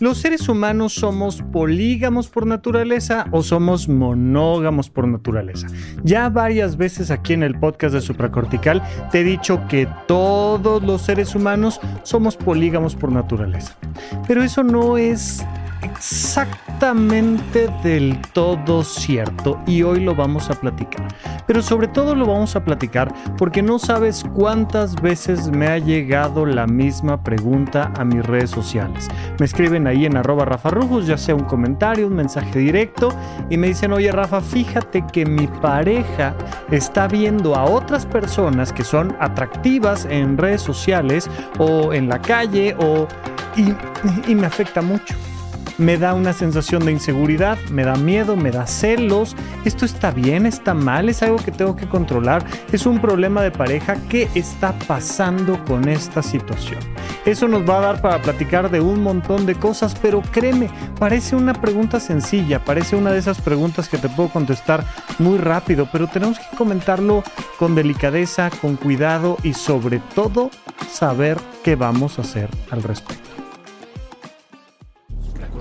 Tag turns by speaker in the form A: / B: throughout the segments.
A: ¿Los seres humanos somos polígamos por naturaleza o somos monógamos por naturaleza? Ya varias veces aquí en el podcast de Supracortical te he dicho que todos los seres humanos somos polígamos por naturaleza. Pero eso no es exactamente del todo cierto y hoy lo vamos a platicar. Pero sobre todo lo vamos a platicar porque no sabes cuántas veces me ha llegado la misma pregunta a mis redes sociales. Me escriben ahí en arroba Rafa ya sea un comentario, un mensaje directo y me dicen, oye Rafa, fíjate que mi pareja está viendo a otras personas que son atractivas en redes sociales o en la calle o... y me afecta mucho me da una sensación de inseguridad, me da miedo, me da celos. ¿Esto está bien? ¿Está mal? ¿Es algo que tengo que controlar? ¿Es un problema de pareja? ¿Qué está pasando con esta situación? Eso nos va a dar para platicar de un montón de cosas, pero créeme, parece una pregunta sencilla, parece una de esas preguntas que te puedo contestar muy rápido, pero tenemos que comentarlo con delicadeza, con cuidado y sobre todo saber qué vamos a hacer al respecto.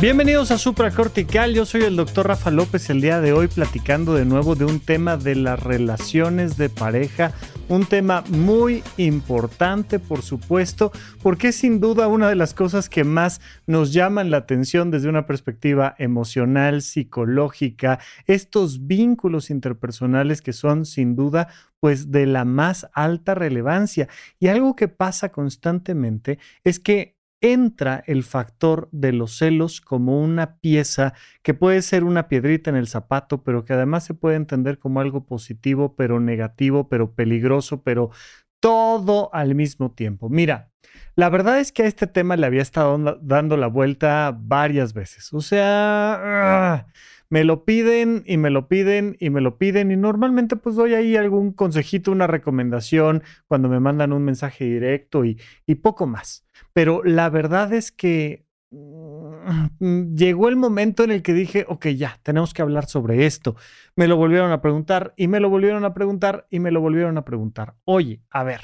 A: Bienvenidos a Supracortical, yo soy el doctor Rafa López el día de hoy platicando de nuevo de un tema de las relaciones de pareja, un tema muy importante por supuesto, porque es sin duda una de las cosas que más nos llaman la atención desde una perspectiva emocional, psicológica, estos vínculos interpersonales que son sin duda pues de la más alta relevancia. Y algo que pasa constantemente es que entra el factor de los celos como una pieza que puede ser una piedrita en el zapato, pero que además se puede entender como algo positivo, pero negativo, pero peligroso, pero todo al mismo tiempo. Mira, la verdad es que a este tema le había estado dando la vuelta varias veces. O sea, me lo piden y me lo piden y me lo piden y normalmente pues doy ahí algún consejito, una recomendación cuando me mandan un mensaje directo y, y poco más. Pero la verdad es que mm, llegó el momento en el que dije, ok, ya, tenemos que hablar sobre esto. Me lo volvieron a preguntar y me lo volvieron a preguntar y me lo volvieron a preguntar. Oye, a ver,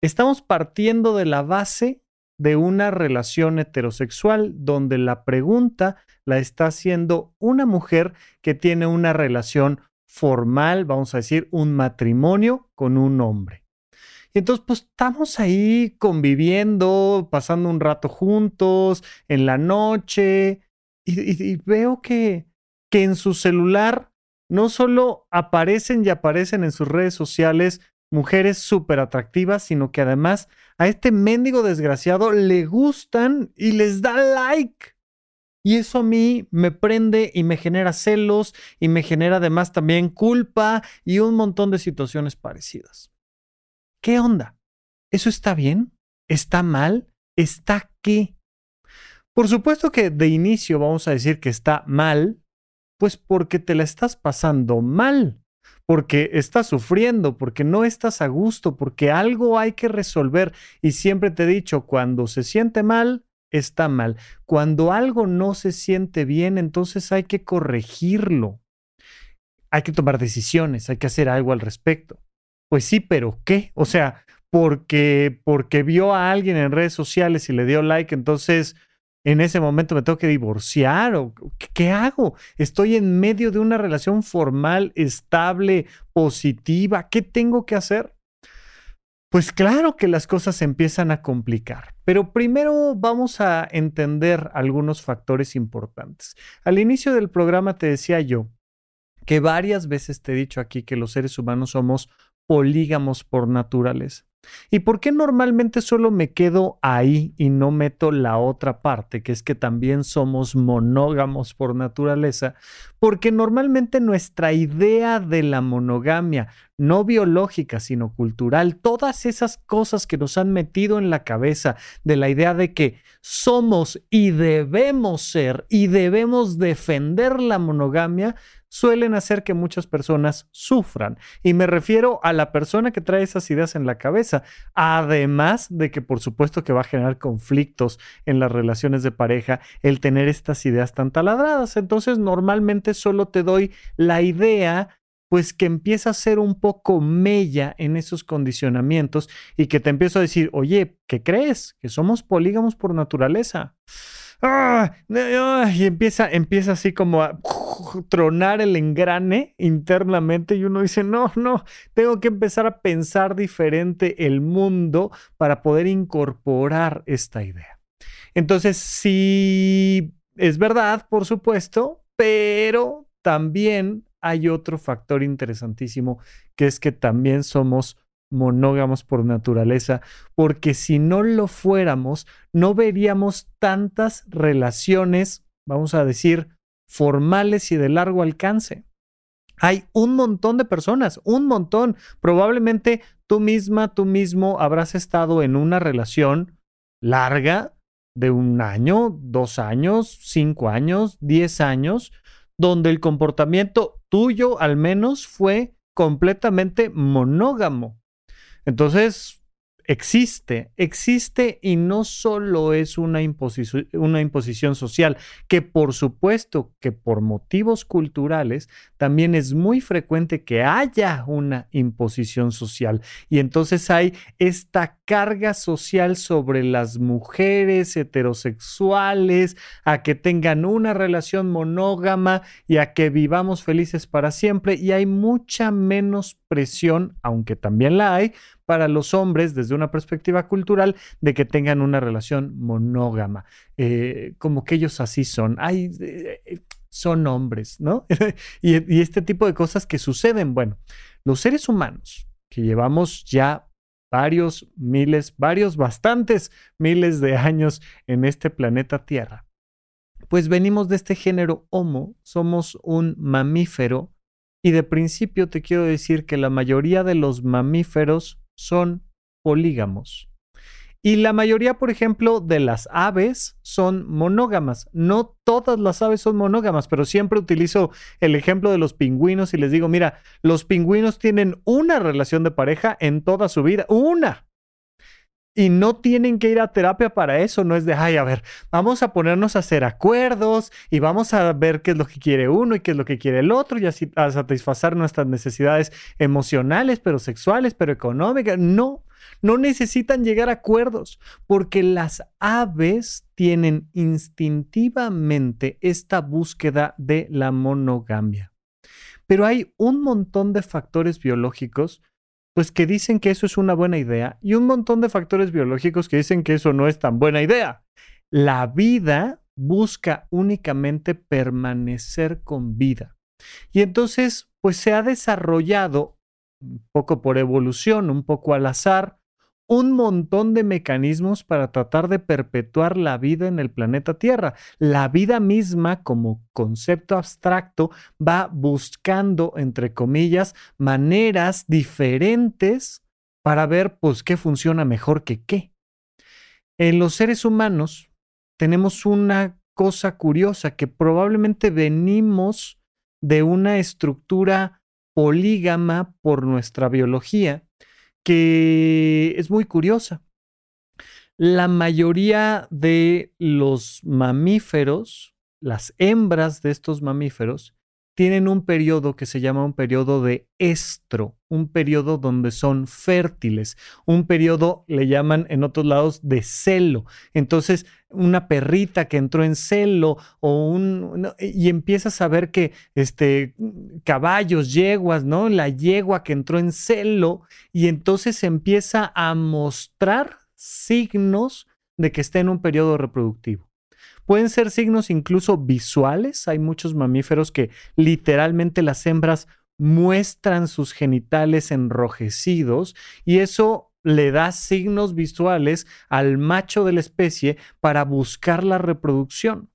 A: estamos partiendo de la base de una relación heterosexual donde la pregunta la está haciendo una mujer que tiene una relación formal, vamos a decir, un matrimonio con un hombre. Y entonces, pues estamos ahí conviviendo, pasando un rato juntos, en la noche, y, veo que, que en su celular no solo aparecen y aparecen en sus redes sociales mujeres súper atractivas, sino que además a este mendigo desgraciado le gustan y les da like. Y eso a mí me prende y me genera celos y me genera además también culpa y un montón de situaciones parecidas. ¿Qué onda? ¿Eso está bien? ¿Está mal? ¿Está qué? Por supuesto que de inicio vamos a decir que está mal, pues porque te la estás pasando mal porque estás sufriendo, porque no estás a gusto, porque algo hay que resolver. Y siempre te he dicho, cuando se siente mal, está mal. Cuando algo no se siente bien, entonces hay que corregirlo. Hay que tomar decisiones, hay que hacer algo al respecto. Pues sí, pero ¿qué? O sea, porque porque vio a alguien en redes sociales y le dio like, entonces en ese momento me tengo que divorciar o qué hago? Estoy en medio de una relación formal, estable, positiva. ¿Qué tengo que hacer? Pues claro que las cosas se empiezan a complicar, pero primero vamos a entender algunos factores importantes. Al inicio del programa te decía yo que varias veces te he dicho aquí que los seres humanos somos polígamos por naturaleza. ¿Y por qué normalmente solo me quedo ahí y no meto la otra parte, que es que también somos monógamos por naturaleza? Porque normalmente nuestra idea de la monogamia, no biológica, sino cultural, todas esas cosas que nos han metido en la cabeza de la idea de que somos y debemos ser y debemos defender la monogamia, suelen hacer que muchas personas sufran. Y me refiero a la persona que trae esas ideas en la cabeza, además de que por supuesto que va a generar conflictos en las relaciones de pareja el tener estas ideas tan taladradas. Entonces normalmente solo te doy la idea pues que empieza a ser un poco mella en esos condicionamientos y que te empiezo a decir, oye, ¿qué crees? Que somos polígamos por naturaleza. ¡Ah! y empieza, empieza así como a tronar el engrane internamente y uno dice, no, no, tengo que empezar a pensar diferente el mundo para poder incorporar esta idea. Entonces, sí, es verdad, por supuesto, pero también hay otro factor interesantísimo, que es que también somos monógamos por naturaleza, porque si no lo fuéramos, no veríamos tantas relaciones, vamos a decir, formales y de largo alcance. Hay un montón de personas, un montón. Probablemente tú misma, tú mismo habrás estado en una relación larga de un año, dos años, cinco años, diez años, donde el comportamiento tuyo al menos fue completamente monógamo. Entonces, existe, existe y no solo es una, una imposición social, que por supuesto que por motivos culturales también es muy frecuente que haya una imposición social. Y entonces hay esta carga social sobre las mujeres heterosexuales a que tengan una relación monógama y a que vivamos felices para siempre y hay mucha menos presión, aunque también la hay, para los hombres desde una perspectiva cultural de que tengan una relación monógama, eh, como que ellos así son. Eh, son hombres, ¿no? y este tipo de cosas que suceden. Bueno, los seres humanos que llevamos ya varios miles, varios, bastantes miles de años en este planeta Tierra, pues venimos de este género Homo, somos un mamífero y de principio te quiero decir que la mayoría de los mamíferos son polígamos. Y la mayoría, por ejemplo, de las aves son monógamas. No todas las aves son monógamas, pero siempre utilizo el ejemplo de los pingüinos y les digo, mira, los pingüinos tienen una relación de pareja en toda su vida, una. Y no tienen que ir a terapia para eso, no es de, ay, a ver, vamos a ponernos a hacer acuerdos y vamos a ver qué es lo que quiere uno y qué es lo que quiere el otro y así a satisfacer nuestras necesidades emocionales, pero sexuales, pero económicas. No, no necesitan llegar a acuerdos porque las aves tienen instintivamente esta búsqueda de la monogamia. Pero hay un montón de factores biológicos pues que dicen que eso es una buena idea y un montón de factores biológicos que dicen que eso no es tan buena idea. La vida busca únicamente permanecer con vida. Y entonces, pues se ha desarrollado, un poco por evolución, un poco al azar, un montón de mecanismos para tratar de perpetuar la vida en el planeta Tierra. La vida misma como concepto abstracto va buscando, entre comillas, maneras diferentes para ver pues qué funciona mejor que qué. En los seres humanos tenemos una cosa curiosa que probablemente venimos de una estructura polígama por nuestra biología que es muy curiosa. La mayoría de los mamíferos, las hembras de estos mamíferos, tienen un periodo que se llama un periodo de estro, un periodo donde son fértiles, un periodo le llaman en otros lados de celo. Entonces, una perrita que entró en celo o un y empiezas a ver que este caballos, yeguas, ¿no? La yegua que entró en celo y entonces empieza a mostrar signos de que está en un periodo reproductivo. Pueden ser signos incluso visuales. Hay muchos mamíferos que literalmente las hembras muestran sus genitales enrojecidos y eso le da signos visuales al macho de la especie para buscar la reproducción.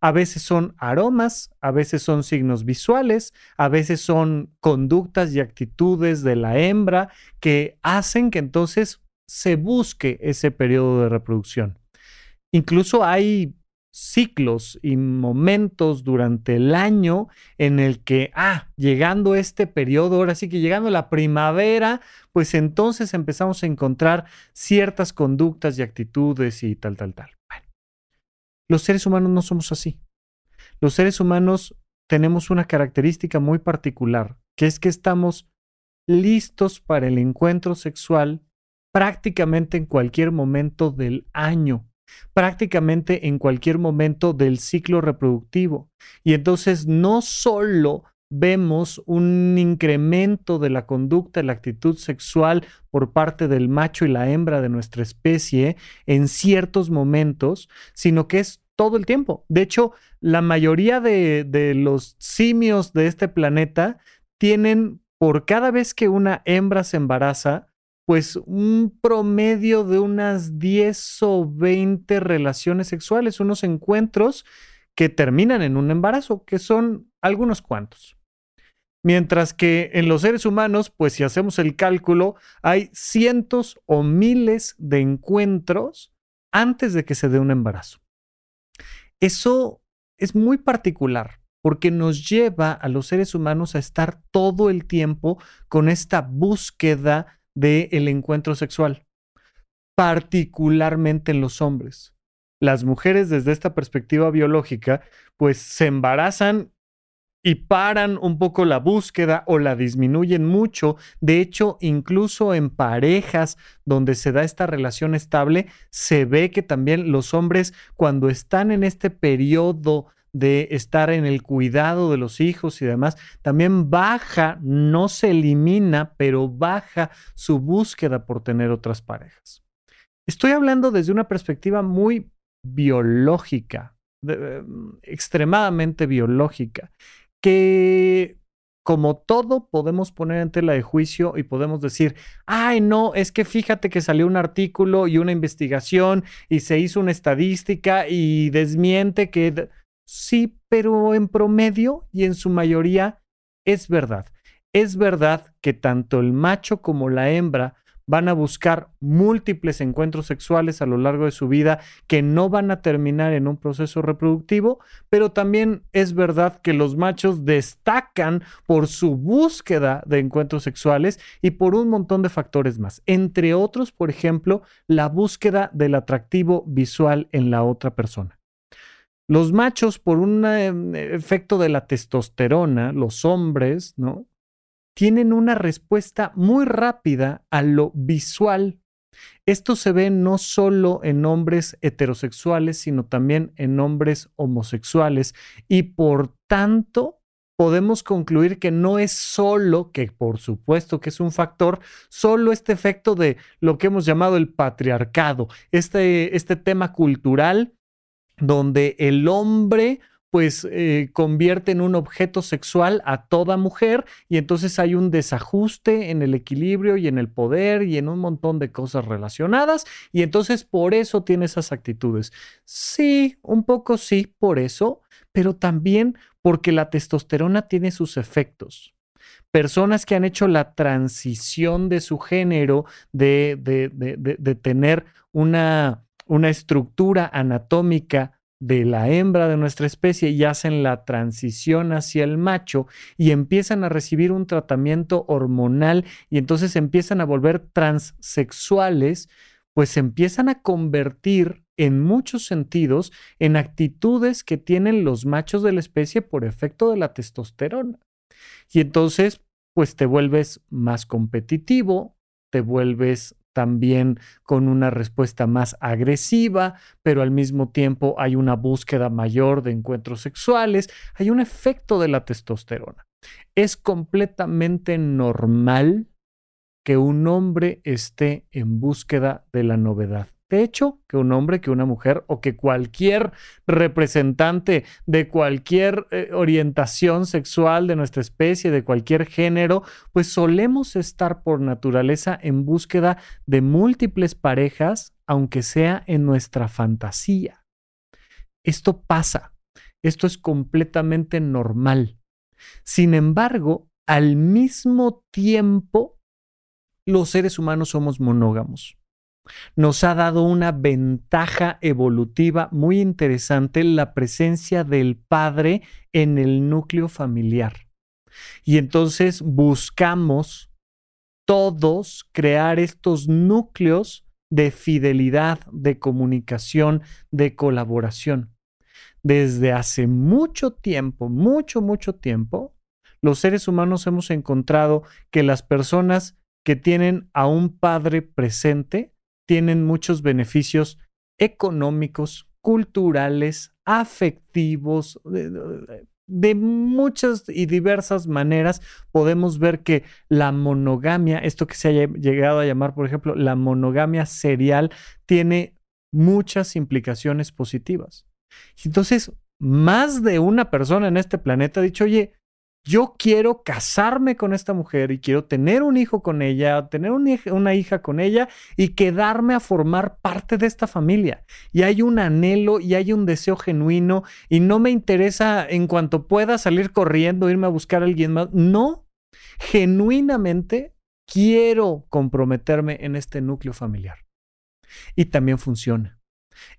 A: A veces son aromas, a veces son signos visuales, a veces son conductas y actitudes de la hembra que hacen que entonces se busque ese periodo de reproducción. Incluso hay ciclos y momentos durante el año en el que, ah, llegando este periodo, ahora sí que llegando la primavera, pues entonces empezamos a encontrar ciertas conductas y actitudes y tal, tal, tal. Los seres humanos no somos así. Los seres humanos tenemos una característica muy particular, que es que estamos listos para el encuentro sexual prácticamente en cualquier momento del año, prácticamente en cualquier momento del ciclo reproductivo. Y entonces no solo vemos un incremento de la conducta, la actitud sexual por parte del macho y la hembra de nuestra especie en ciertos momentos, sino que es todo el tiempo. De hecho, la mayoría de, de los simios de este planeta tienen por cada vez que una hembra se embaraza, pues un promedio de unas 10 o 20 relaciones sexuales, unos encuentros que terminan en un embarazo, que son algunos cuantos. Mientras que en los seres humanos, pues si hacemos el cálculo, hay cientos o miles de encuentros antes de que se dé un embarazo. Eso es muy particular porque nos lleva a los seres humanos a estar todo el tiempo con esta búsqueda del encuentro sexual, particularmente en los hombres. Las mujeres desde esta perspectiva biológica, pues se embarazan y paran un poco la búsqueda o la disminuyen mucho. De hecho, incluso en parejas donde se da esta relación estable, se ve que también los hombres cuando están en este periodo de estar en el cuidado de los hijos y demás, también baja, no se elimina, pero baja su búsqueda por tener otras parejas. Estoy hablando desde una perspectiva muy biológica, mm, extremadamente biológica que como todo podemos poner en tela de juicio y podemos decir, ay no, es que fíjate que salió un artículo y una investigación y se hizo una estadística y desmiente que sí, pero en promedio y en su mayoría es verdad. Es verdad que tanto el macho como la hembra van a buscar múltiples encuentros sexuales a lo largo de su vida que no van a terminar en un proceso reproductivo, pero también es verdad que los machos destacan por su búsqueda de encuentros sexuales y por un montón de factores más, entre otros, por ejemplo, la búsqueda del atractivo visual en la otra persona. Los machos, por un eh, efecto de la testosterona, los hombres, ¿no? tienen una respuesta muy rápida a lo visual. Esto se ve no solo en hombres heterosexuales, sino también en hombres homosexuales. Y por tanto, podemos concluir que no es solo, que por supuesto que es un factor, solo este efecto de lo que hemos llamado el patriarcado, este, este tema cultural donde el hombre pues eh, convierte en un objeto sexual a toda mujer y entonces hay un desajuste en el equilibrio y en el poder y en un montón de cosas relacionadas y entonces por eso tiene esas actitudes. Sí, un poco sí, por eso, pero también porque la testosterona tiene sus efectos. Personas que han hecho la transición de su género, de, de, de, de tener una, una estructura anatómica de la hembra de nuestra especie y hacen la transición hacia el macho y empiezan a recibir un tratamiento hormonal y entonces empiezan a volver transexuales, pues empiezan a convertir en muchos sentidos en actitudes que tienen los machos de la especie por efecto de la testosterona. Y entonces, pues te vuelves más competitivo, te vuelves también con una respuesta más agresiva, pero al mismo tiempo hay una búsqueda mayor de encuentros sexuales, hay un efecto de la testosterona. Es completamente normal que un hombre esté en búsqueda de la novedad. Hecho, que un hombre, que una mujer o que cualquier representante de cualquier eh, orientación sexual de nuestra especie, de cualquier género, pues solemos estar por naturaleza en búsqueda de múltiples parejas, aunque sea en nuestra fantasía. Esto pasa, esto es completamente normal. Sin embargo, al mismo tiempo, los seres humanos somos monógamos. Nos ha dado una ventaja evolutiva muy interesante la presencia del padre en el núcleo familiar. Y entonces buscamos todos crear estos núcleos de fidelidad, de comunicación, de colaboración. Desde hace mucho tiempo, mucho, mucho tiempo, los seres humanos hemos encontrado que las personas que tienen a un padre presente tienen muchos beneficios económicos, culturales, afectivos, de, muchas y diversas maneras podemos ver que la monogamia, esto que se haya llegado a llamar, por ejemplo, la monogamia serial, tiene muchas implicaciones positivas. Entonces, más de una persona en este planeta ha dicho, oye, yo quiero casarme con esta mujer y quiero tener un hijo con ella, tener una hija con ella y quedarme a formar parte de esta familia. Y hay un anhelo y hay un deseo genuino y no me interesa en cuanto pueda salir corriendo, irme a buscar a alguien más. No, genuinamente quiero comprometerme en este núcleo familiar. Y también funciona.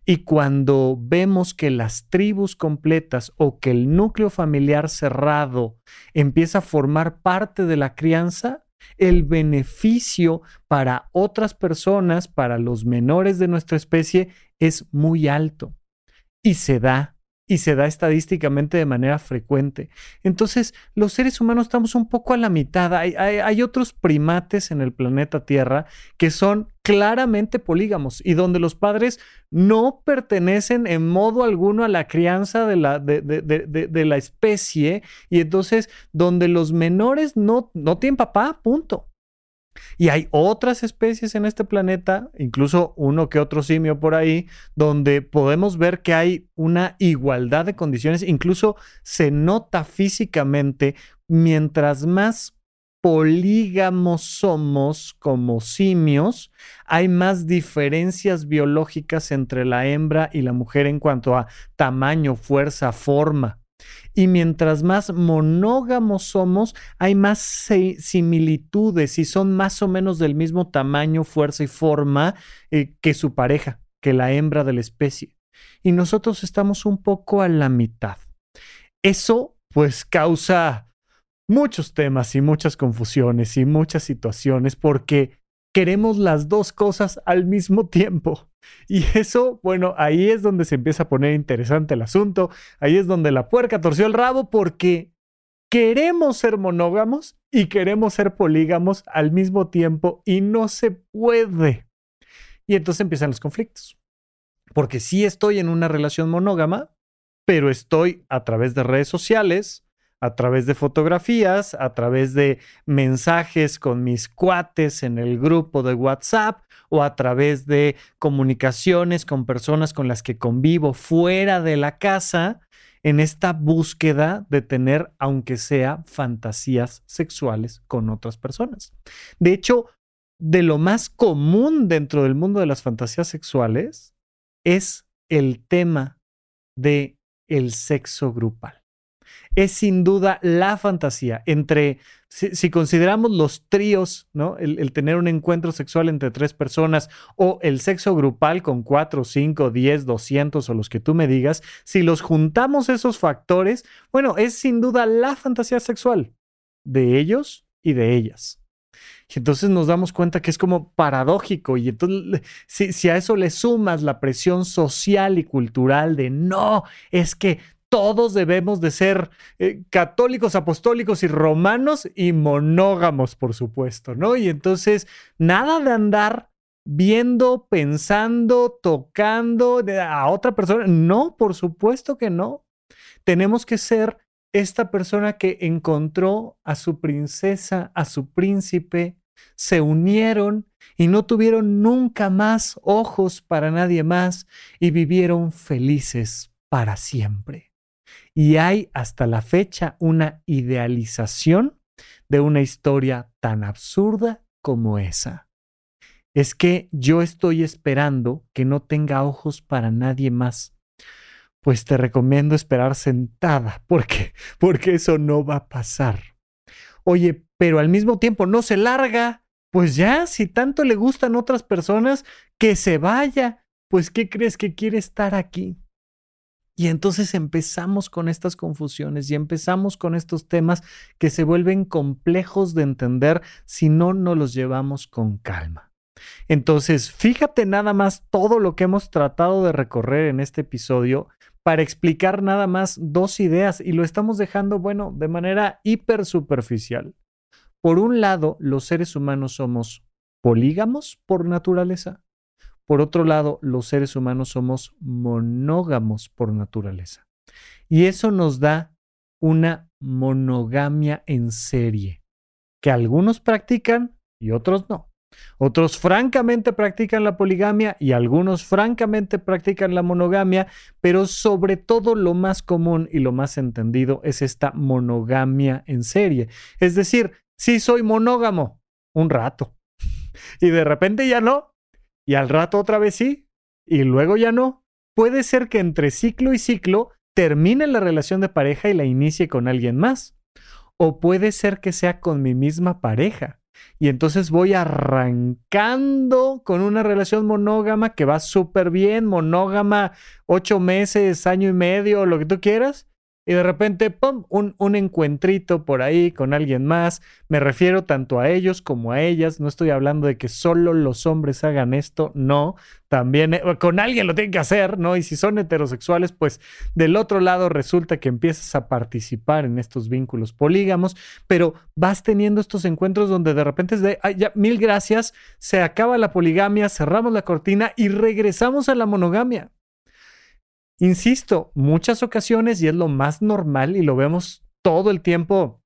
A: Y cuando vemos que las tribus completas o que el núcleo familiar cerrado empieza a formar parte de la crianza, el beneficio para otras personas, para los menores de nuestra especie, es muy alto. Y se da y se da estadísticamente de manera frecuente. Entonces, los seres humanos estamos un poco a la mitad. Hay, otros primates en el planeta Tierra que son claramente polígamos y donde los padres no pertenecen en modo alguno a la crianza de la, de, la especie y entonces donde los menores no, no tienen papá, punto. Y hay otras especies en este planeta, incluso uno que otro simio por ahí, donde podemos ver que hay una igualdad de condiciones, incluso se nota físicamente, mientras más polígamos somos como simios, hay más diferencias biológicas entre la hembra y la mujer en cuanto a tamaño, fuerza, forma. Y mientras más monógamos somos, hay más similitudes y son más o menos del mismo tamaño, fuerza y forma eh, que su pareja, que la hembra de la especie. Y nosotros estamos un poco a la mitad. Eso pues causa muchos temas y muchas confusiones y muchas situaciones porque queremos las dos cosas al mismo tiempo. Y eso, bueno, ahí es donde se empieza a poner interesante el asunto, ahí es donde la puerca torció el rabo porque queremos ser monógamos y queremos ser polígamos al mismo tiempo y no se puede. Y entonces empiezan los conflictos. Porque sí estoy en una relación monógama, pero estoy a través de redes sociales, a través de fotografías, a través de mensajes con mis cuates en el grupo de WhatsApp o a través de comunicaciones con personas con las que convivo fuera de la casa en esta búsqueda de tener, aunque sea, fantasías sexuales con otras personas. De hecho, de lo más común dentro del mundo de las fantasías sexuales es el tema de el sexo grupal es sin duda la fantasía entre, si, consideramos los tríos, ¿no? El, tener un encuentro sexual entre tres personas o el sexo grupal con cuatro, cinco, diez, doscientos o los que tú me digas, si los juntamos esos factores, bueno, es sin duda la fantasía sexual de ellos y de ellas. Y entonces nos damos cuenta que es como paradójico. Y entonces, si, si, a eso le sumas la presión social y cultural de no, es que todos debemos de ser eh, católicos, apostólicos y romanos y monógamos, por supuesto, ¿no? Y entonces, nada de andar viendo, pensando, tocando a otra persona. No, por supuesto que no. Tenemos que ser esta persona que encontró a su princesa, a su príncipe, se unieron y no tuvieron nunca más ojos para nadie más y vivieron felices para siempre. Y hay hasta la fecha una idealización de una historia tan absurda como esa. Es que yo estoy esperando que no tenga ojos para nadie más. Pues te recomiendo esperar sentada, porque porque eso no va a pasar. Oye, pero al mismo tiempo no se larga. Pues ya, si tanto le gustan otras personas, que se vaya. Pues ¿qué crees que quiere estar aquí? Y entonces empezamos con estas confusiones y empezamos con estos temas que se vuelven complejos de entender si no nos los llevamos con calma. Entonces, fíjate nada más todo lo que hemos tratado de recorrer en este episodio para explicar nada más dos ideas y lo estamos dejando, bueno, de manera hiper superficial. Por un lado, los seres humanos somos polígamos por naturaleza. Por otro lado, los seres humanos somos monógamos por naturaleza. Y eso nos da una monogamia en serie, que algunos practican y otros no. Otros francamente practican la poligamia y algunos francamente practican la monogamia, pero sobre todo lo más común y lo más entendido es esta monogamia en serie. Es decir, si soy monógamo un rato y de repente ya no, y al rato otra vez sí, y luego ya no. Puede ser que entre ciclo y ciclo termine la relación de pareja y la inicie con alguien más. O puede ser que sea con mi misma pareja y entonces voy arrancando con una relación monógama que va súper bien, monógama ocho meses, año y medio, lo que tú quieras y de repente, ¡pum!, un, un, encuentrito por ahí con alguien más. Me refiero tanto a ellos como a ellas. No estoy hablando de que solo los hombres hagan esto, no. También eh, con alguien lo tienen que hacer, ¿no? Y si son heterosexuales, pues del otro lado resulta que empiezas a participar en estos vínculos polígamos, pero vas teniendo estos encuentros donde de repente es de, ay, ya, mil gracias, se acaba la poligamia, cerramos la cortina y regresamos a la monogamia. Insisto, muchas ocasiones, y es lo más normal y lo vemos todo el tiempo,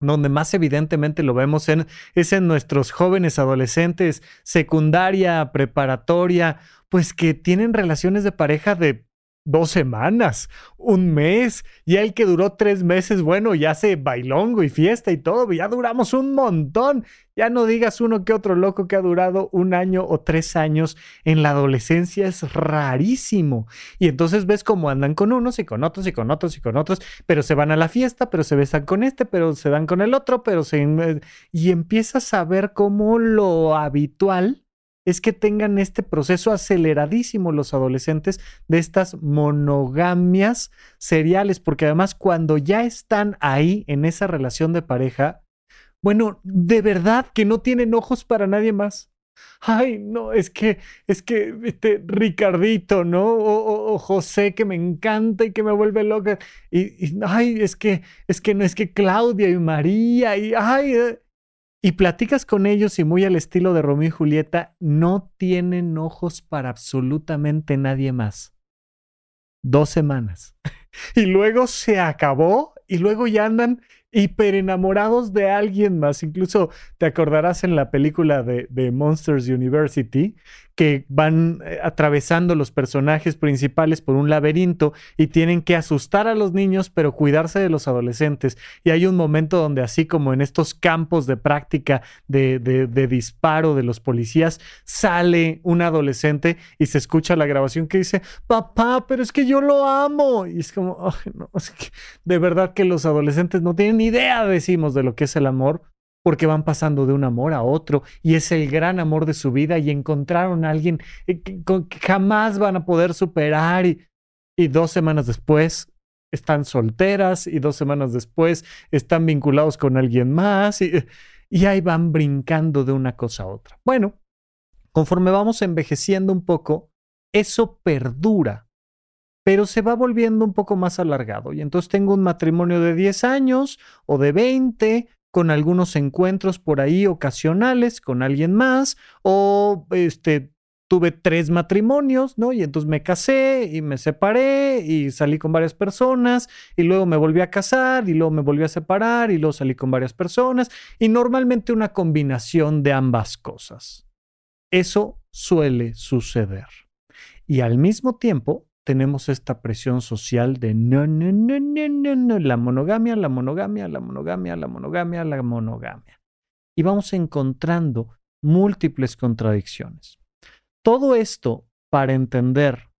A: donde más evidentemente lo vemos en, es en nuestros jóvenes adolescentes, secundaria, preparatoria, pues que tienen relaciones de pareja de dos semanas, un mes, y el que duró tres meses, bueno, ya se bailongo y fiesta y todo, ya duramos un montón. Ya no digas uno que otro loco que ha durado un año o tres años en la adolescencia, es rarísimo. Y entonces ves cómo andan con unos y con otros y con otros y con otros, pero se van a la fiesta, pero se besan con este, pero se dan con el otro, pero se... Eh, y empiezas a ver cómo lo habitual es que tengan este proceso aceleradísimo los adolescentes de estas monogamias seriales, porque además cuando ya están ahí en esa relación de pareja, bueno, de verdad que no tienen ojos para nadie más. Ay, no, es que, es que, este, Ricardito, ¿no? O, José que me encanta y que me vuelve loca. Y, y, ay, es que, es que no, es que Claudia y María y, ay, eh, y platicas con ellos y muy al estilo de Romeo y Julieta, no tienen ojos para absolutamente nadie más. Dos semanas. y luego se acabó y luego ya andan hiper enamorados de alguien más. Incluso te acordarás en la película de, Monsters University que van eh, atravesando los personajes principales por un laberinto y tienen que asustar a los niños, pero cuidarse de los adolescentes. Y hay un momento donde así como en estos campos de práctica de, disparo de los policías, sale un adolescente y se escucha la grabación que dice, papá, pero es que yo lo amo. Y es como, no, de verdad que los adolescentes no tienen ni idea, decimos, de lo que es el amor porque van pasando de un amor a otro y es el gran amor de su vida y encontraron a alguien eh, que, jamás van a poder superar y, y dos semanas después están solteras y dos semanas después están vinculados con alguien más y, y ahí van brincando de una cosa a otra. Bueno, conforme vamos envejeciendo un poco, eso perdura, pero se va volviendo un poco más alargado. Y entonces tengo un matrimonio de 10 años o de 20 con algunos encuentros por ahí ocasionales con alguien más o este tuve tres matrimonios, ¿no? Y entonces me casé y me separé y salí con varias personas y luego me volví a casar y luego me volví a separar y luego salí con varias personas y normalmente una combinación de ambas cosas. Eso suele suceder. Y al mismo tiempo tenemos esta presión social de no, no, no, no, no, no, la monogamia, la monogamia, la monogamia, la monogamia, la monogamia. Y vamos encontrando múltiples contradicciones. Todo esto para entender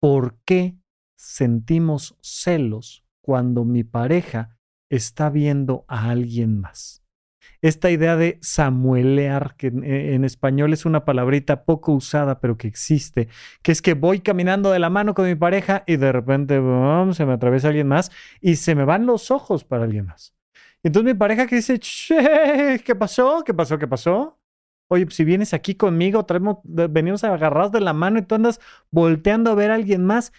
A: por qué sentimos celos cuando mi pareja está viendo a alguien más esta idea de samuelear, que en, español es una palabrita poco usada, pero que existe, que es que voy caminando de la mano con mi pareja y de repente se me atraviesa alguien más y se me van los ojos para alguien más. entonces mi pareja que dice, ¿qué pasó? ¿Qué pasó? ¿Qué pasó? Oye, pues si vienes aquí conmigo, traemos, venimos agarrados de la mano y tú andas volteando a ver a alguien más.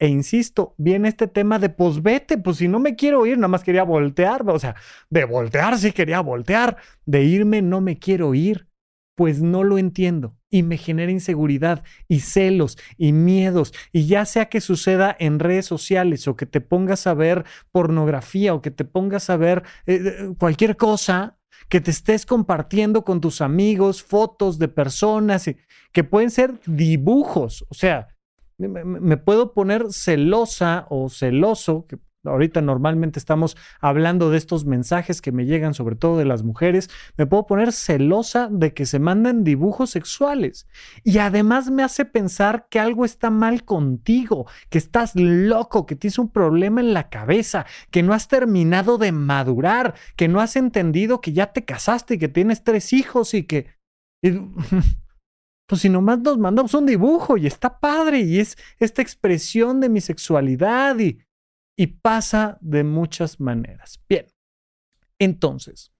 A: E insisto, viene este tema de pues vete, pues si no me quiero ir, nada más quería voltear, o sea, de voltear sí quería voltear, de irme no me quiero ir, pues no lo entiendo y me genera inseguridad y celos y miedos y ya sea que suceda en redes sociales o que te pongas a ver pornografía o que te pongas a ver eh, eh, cualquier cosa, que te estés compartiendo con tus amigos fotos de personas que pueden ser dibujos, o sea, me, puedo poner celosa o celoso, que ahorita normalmente estamos hablando de estos mensajes que me llegan sobre todo de las mujeres, me puedo poner celosa de que se mandan dibujos sexuales. Y además me hace pensar que algo está mal contigo, que estás loco, que tienes un problema en la cabeza, que no has terminado de madurar, que no has entendido que ya te casaste y que tienes tres hijos y que... Pues si nomás nos mandamos un dibujo y está padre y es esta expresión de mi sexualidad y, y pasa de muchas maneras. Bien, entonces,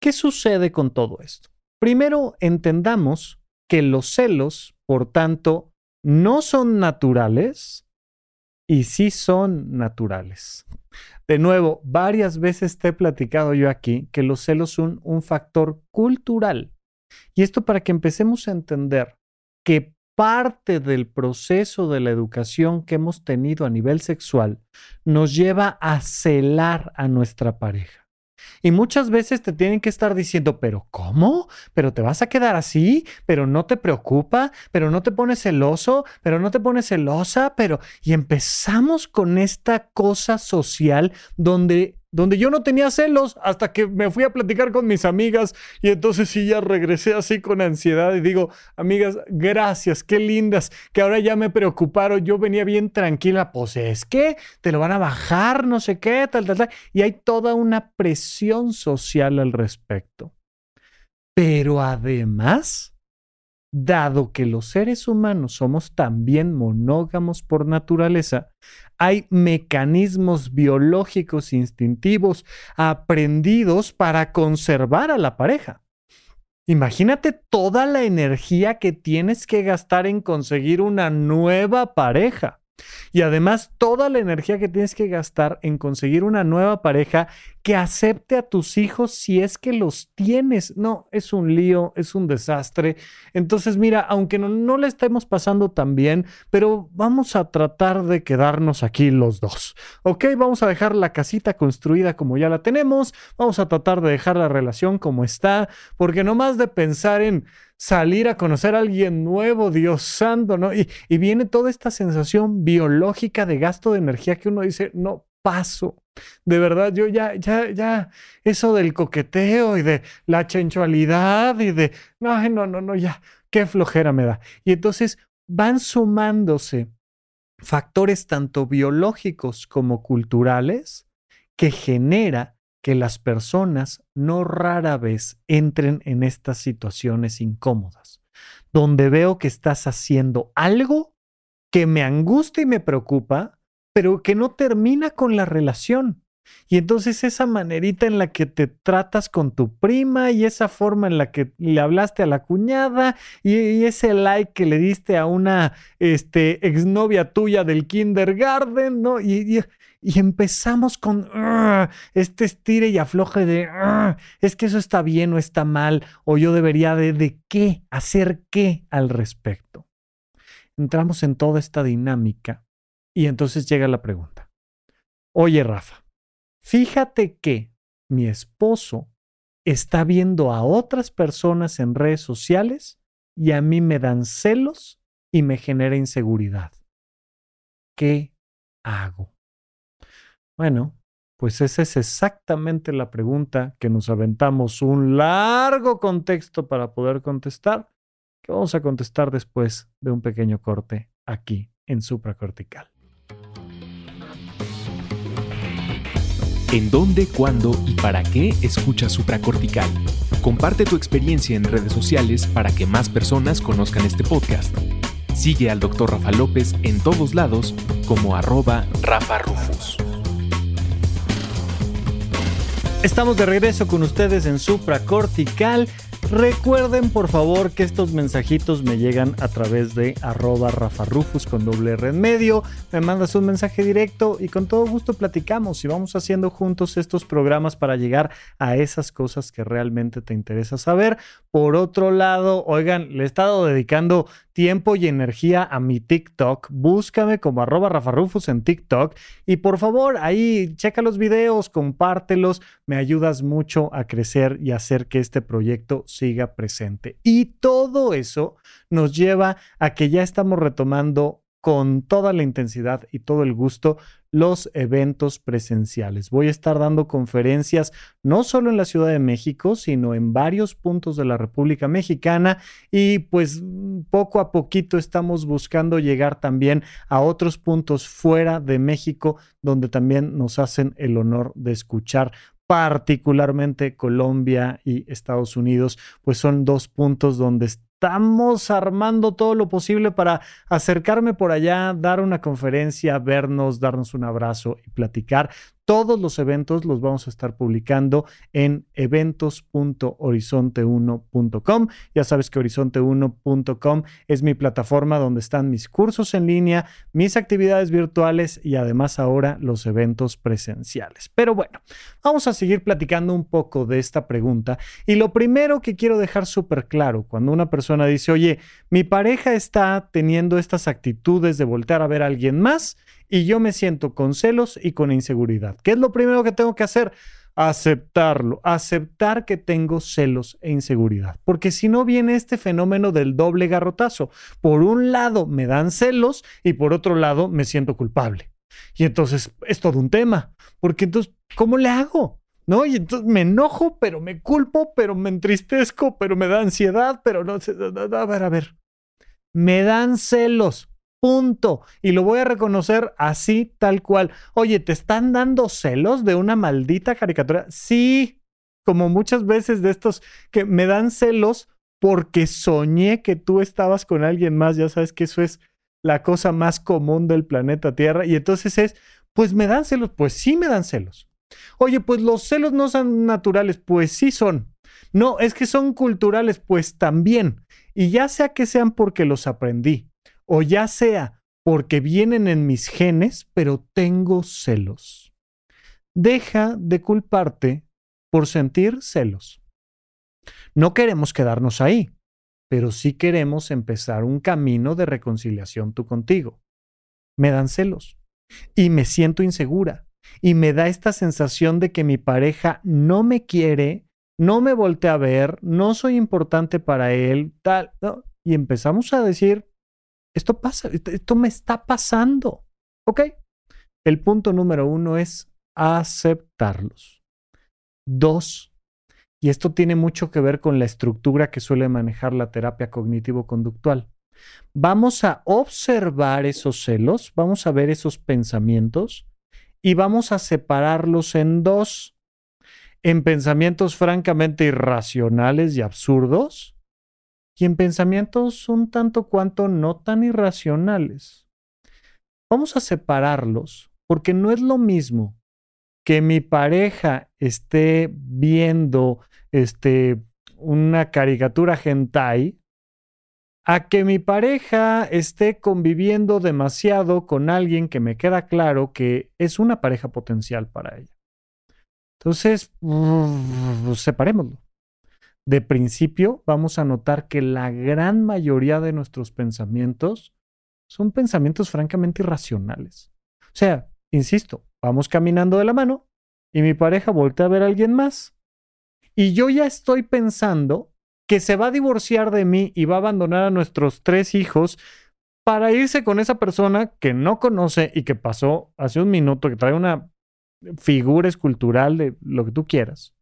A: ¿qué sucede con todo esto? Primero, entendamos que los celos, por tanto, no son naturales y sí son naturales. De nuevo, varias veces te he platicado yo aquí que los celos son un factor cultural. Y esto para que empecemos a entender que parte del proceso de la educación que hemos tenido a nivel sexual nos lleva a celar a nuestra pareja. Y muchas veces te tienen que estar diciendo, pero ¿cómo? ¿Pero te vas a quedar así? ¿Pero no te preocupa? ¿Pero no te pones celoso? ¿Pero no te pones celosa? Pero... Y empezamos con esta cosa social donde donde yo no tenía celos hasta que me fui a platicar con mis amigas y entonces sí ya regresé así con ansiedad y digo, amigas, gracias, qué lindas, que ahora ya me preocuparon, yo venía bien tranquila, pues es que te lo van a bajar, no sé qué, tal, tal, tal, y hay toda una presión social al respecto. Pero además, dado que los seres humanos somos también monógamos por naturaleza, hay mecanismos biológicos instintivos aprendidos para conservar a la pareja. Imagínate toda la energía que tienes que gastar en conseguir una nueva pareja. Y además toda la energía que tienes que gastar en conseguir una nueva pareja que acepte a tus hijos si es que los tienes. No, es un lío, es un desastre. Entonces, mira, aunque no, no le estemos pasando tan bien, pero vamos a tratar de quedarnos aquí los dos. ¿Ok? Vamos a dejar la casita construida como ya la tenemos. Vamos a tratar de dejar la relación como está, porque no más de pensar en salir a conocer a alguien nuevo, Dios santo, ¿no? Y, y, viene toda esta sensación biológica de gasto de energía que uno dice, no paso. De verdad, yo ya, ya, ya, eso del coqueteo y de la chenchualidad y de, no, no, no, no, ya, qué flojera me da. Y entonces van sumándose factores tanto biológicos como culturales que genera que las personas no rara vez entren en estas situaciones incómodas, donde veo que estás haciendo algo que me angustia y me preocupa, pero que no termina con la relación. Y entonces esa manerita en la que te tratas con tu prima y esa forma en la que le hablaste a la cuñada y, ese like que le diste a una este, exnovia tuya del kindergarten, ¿no? Y, empezamos con este estire y afloje de es que eso está bien o está mal o yo debería de, de qué, hacer qué al respecto. Entramos en toda esta dinámica y entonces llega la pregunta. Oye, Rafa, fíjate que mi esposo está viendo a otras personas en redes sociales y a mí me dan celos y me genera inseguridad. ¿Qué hago? Bueno, pues esa es exactamente la pregunta que nos aventamos un largo contexto para poder contestar, que vamos a contestar después de un pequeño corte aquí en supracortical.
B: ¿En dónde, cuándo y para qué escuchas supracortical? Comparte tu experiencia en redes sociales para que más personas conozcan este podcast. Sigue al Dr. Rafa López en todos lados como arroba Rafa Rufus.
A: Estamos de regreso con ustedes en Supracortical. Recuerden por favor que estos mensajitos me llegan a través de arroba rafarufus con doble R en medio. Me mandas un mensaje directo y con todo gusto platicamos y vamos haciendo juntos estos programas para llegar a esas cosas que realmente te interesa saber. Por otro lado, oigan, le he estado dedicando tiempo y energía a mi TikTok. Búscame como arroba rafarufus en TikTok y por favor ahí checa los videos, compártelos. Me ayudas mucho a crecer y hacer que este proyecto siga presente. Y todo eso nos lleva a que ya estamos retomando con toda la intensidad y todo el gusto los eventos presenciales. Voy a estar dando conferencias no solo en la Ciudad de México, sino en varios puntos de la República Mexicana y pues poco a poquito estamos buscando llegar también a otros puntos fuera de México donde también nos hacen el honor de escuchar particularmente Colombia y Estados Unidos, pues son dos puntos donde estamos armando todo lo posible para acercarme por allá, dar una conferencia, vernos, darnos un abrazo y platicar. Todos los eventos los vamos a estar publicando en eventos.horizonte1.com. Ya sabes que horizonte1.com es mi plataforma donde están mis cursos en línea, mis actividades virtuales y además ahora los eventos presenciales. Pero bueno, vamos a seguir platicando un poco de esta pregunta. Y lo primero que quiero dejar súper claro, cuando una persona dice, oye, mi pareja está teniendo estas actitudes de voltear a ver a alguien más, y yo me siento con celos y con inseguridad. ¿Qué es lo primero que tengo que hacer? Aceptarlo, aceptar que tengo celos e inseguridad, porque si no viene este fenómeno del doble garrotazo. Por un lado me dan celos y por otro lado me siento culpable. Y entonces es todo un tema, porque entonces, ¿cómo le hago? ¿no? Y entonces me enojo, pero me culpo, pero me entristezco, pero me da ansiedad, pero no sé, a ver, a ver. Me dan celos. Punto. Y lo voy a reconocer así, tal cual. Oye, ¿te están dando celos de una maldita caricatura? Sí, como muchas veces de estos que me dan celos porque soñé que tú estabas con alguien más. Ya sabes que eso es la cosa más común del planeta Tierra. Y entonces es, pues me dan celos. Pues sí me dan celos. Oye, pues los celos no son naturales. Pues sí son. No, es que son culturales. Pues también. Y ya sea que sean porque los aprendí o ya sea porque vienen en mis genes, pero tengo celos. Deja de culparte por sentir celos. No queremos quedarnos ahí, pero sí queremos empezar un camino de reconciliación tú contigo. Me dan celos y me siento insegura y me da esta sensación de que mi pareja no me quiere, no me voltea a ver, no soy importante para él, tal. Y empezamos a decir, esto pasa, esto me está pasando. ¿Ok? El punto número uno es aceptarlos. Dos, y esto tiene mucho que ver con la estructura que suele manejar la terapia cognitivo-conductual. Vamos a observar esos celos, vamos a ver esos pensamientos y vamos a separarlos en dos, en pensamientos francamente irracionales y absurdos y en pensamientos un tanto cuanto no tan irracionales. Vamos a separarlos porque no es lo mismo que mi pareja esté viendo este, una caricatura hentai a que mi pareja esté conviviendo demasiado con alguien que me queda claro que es una pareja potencial para ella. Entonces, separémoslo de principio vamos a notar que la gran mayoría de nuestros pensamientos son pensamientos francamente irracionales. O sea, insisto, vamos caminando de la mano y mi pareja voltea a ver a alguien más y yo ya estoy pensando que se va a divorciar de mí y va a abandonar a nuestros tres hijos para irse con esa persona que no conoce y que pasó hace un minuto, que trae una figura escultural de lo que tú quieras.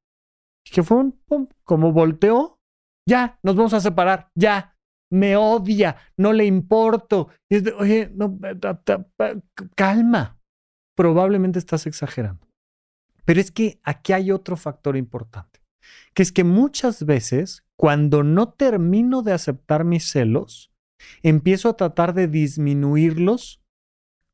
A: Que fue un, pum, como volteó, ya, nos vamos a separar, ya, me odia, no le importo. Oye, no, calma, probablemente estás exagerando. Pero es que aquí hay otro factor importante, que es que muchas veces cuando no termino de aceptar mis celos, empiezo a tratar de disminuirlos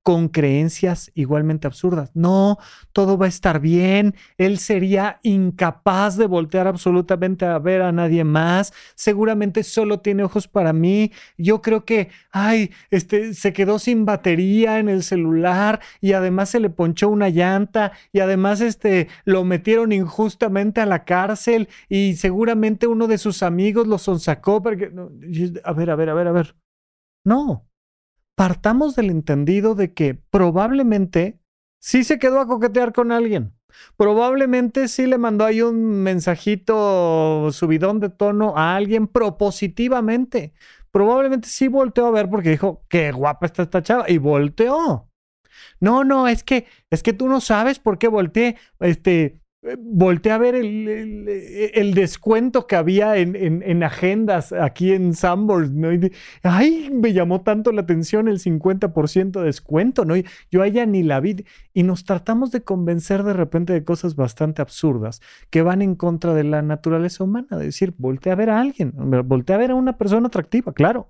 A: con creencias igualmente absurdas. No, todo va a estar bien. Él sería incapaz de voltear absolutamente a ver a nadie más. Seguramente solo tiene ojos para mí. Yo creo que, ay, este, se quedó sin batería en el celular y además se le ponchó una llanta y además, este, lo metieron injustamente a la cárcel y seguramente uno de sus amigos lo sonsacó porque, a ver, a ver, a ver, a ver. No, partamos del entendido de que probablemente sí se quedó a coquetear con alguien. Probablemente sí le mandó ahí un mensajito subidón de tono a alguien propositivamente. Probablemente sí volteó a ver porque dijo, qué guapa está esta chava. Y volteó. No, no, es que, es que tú no sabes por qué volteé. Este, volteé a ver el, descuento que había en, agendas aquí en Sanborns, ¿no? ay, me llamó tanto la atención el 50% de descuento, ¿no? yo a ella ni la vi. Y nos tratamos de convencer de repente de cosas bastante absurdas que van en contra de la naturaleza humana, de decir, volteé a ver a alguien, volteé a ver a una persona atractiva, claro.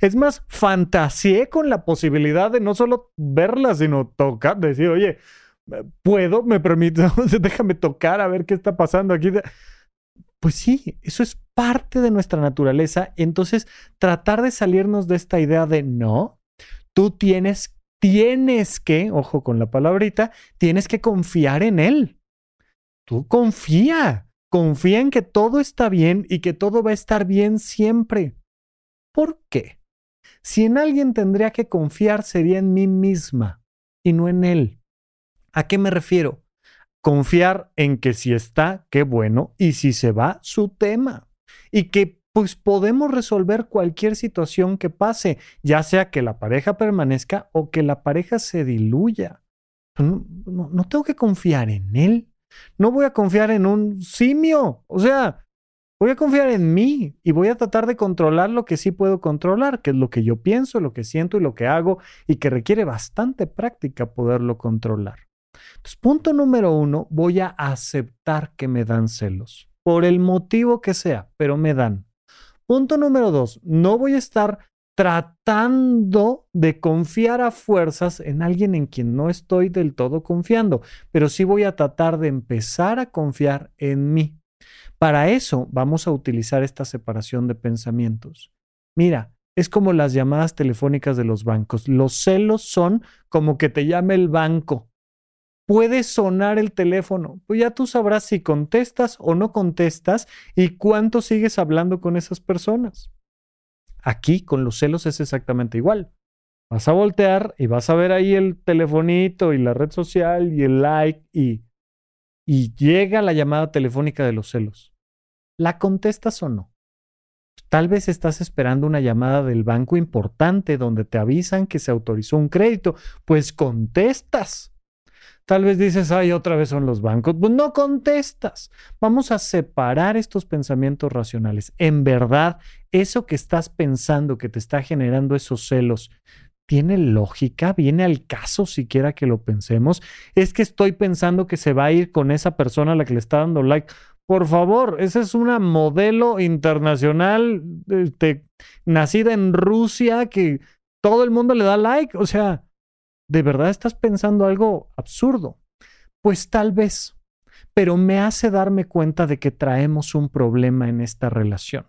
A: Es más, fantaseé con la posibilidad de no solo verla, sino tocar, decir, oye, ¿Puedo? ¿Me permito? Déjame tocar a ver qué está pasando aquí. Pues sí, eso es parte de nuestra naturaleza. Entonces, tratar de salirnos de esta idea de no, tú tienes, tienes que, ojo con la palabrita, tienes que confiar en él. Tú confía, confía en que todo está bien y que todo va a estar bien siempre. ¿Por qué? Si en alguien tendría que confiar sería en mí misma y no en él. ¿A qué me refiero? Confiar en que si está, qué bueno, y si se va, su tema. Y que pues podemos resolver cualquier situación que pase, ya sea que la pareja permanezca o que la pareja se diluya. No, no, tengo que confiar en él. No voy a confiar en un simio. O sea, voy a confiar en mí y voy a tratar de controlar lo que sí puedo controlar, que es lo que yo pienso, lo que siento y lo que hago, y que requiere bastante práctica poderlo controlar. Entonces, punto número uno, voy a aceptar que me dan celos, por el motivo que sea, pero me dan. Punto número dos, no voy a estar tratando de confiar a fuerzas en alguien en quien no estoy del todo confiando, pero sí voy a tratar de empezar a confiar en mí. Para eso vamos a utilizar esta separación de pensamientos. Mira, es como las llamadas telefónicas de los bancos. Los celos son como que te llame el banco puede sonar el teléfono. Pues ya tú sabrás si contestas o no contestas y cuánto sigues hablando con esas personas. Aquí con los celos es exactamente igual. Vas a voltear y vas a ver ahí el telefonito y la red social y el like y, y llega la llamada telefónica de los celos. ¿La contestas o no? Tal vez estás esperando una llamada del banco importante donde te avisan que se autorizó un crédito. Pues contestas. Tal vez dices, ay, otra vez son los bancos. Pues no contestas. Vamos a separar estos pensamientos racionales. En verdad, eso que estás pensando que te está generando esos celos, ¿tiene lógica? ¿Viene al caso siquiera que lo pensemos? Es que estoy pensando que se va a ir con esa persona a la que le está dando like. Por favor, esa es una modelo internacional este, nacida en Rusia que todo el mundo le da like. O sea, ¿De verdad estás pensando algo absurdo? Pues tal vez, pero me hace darme cuenta de que traemos un problema en esta relación,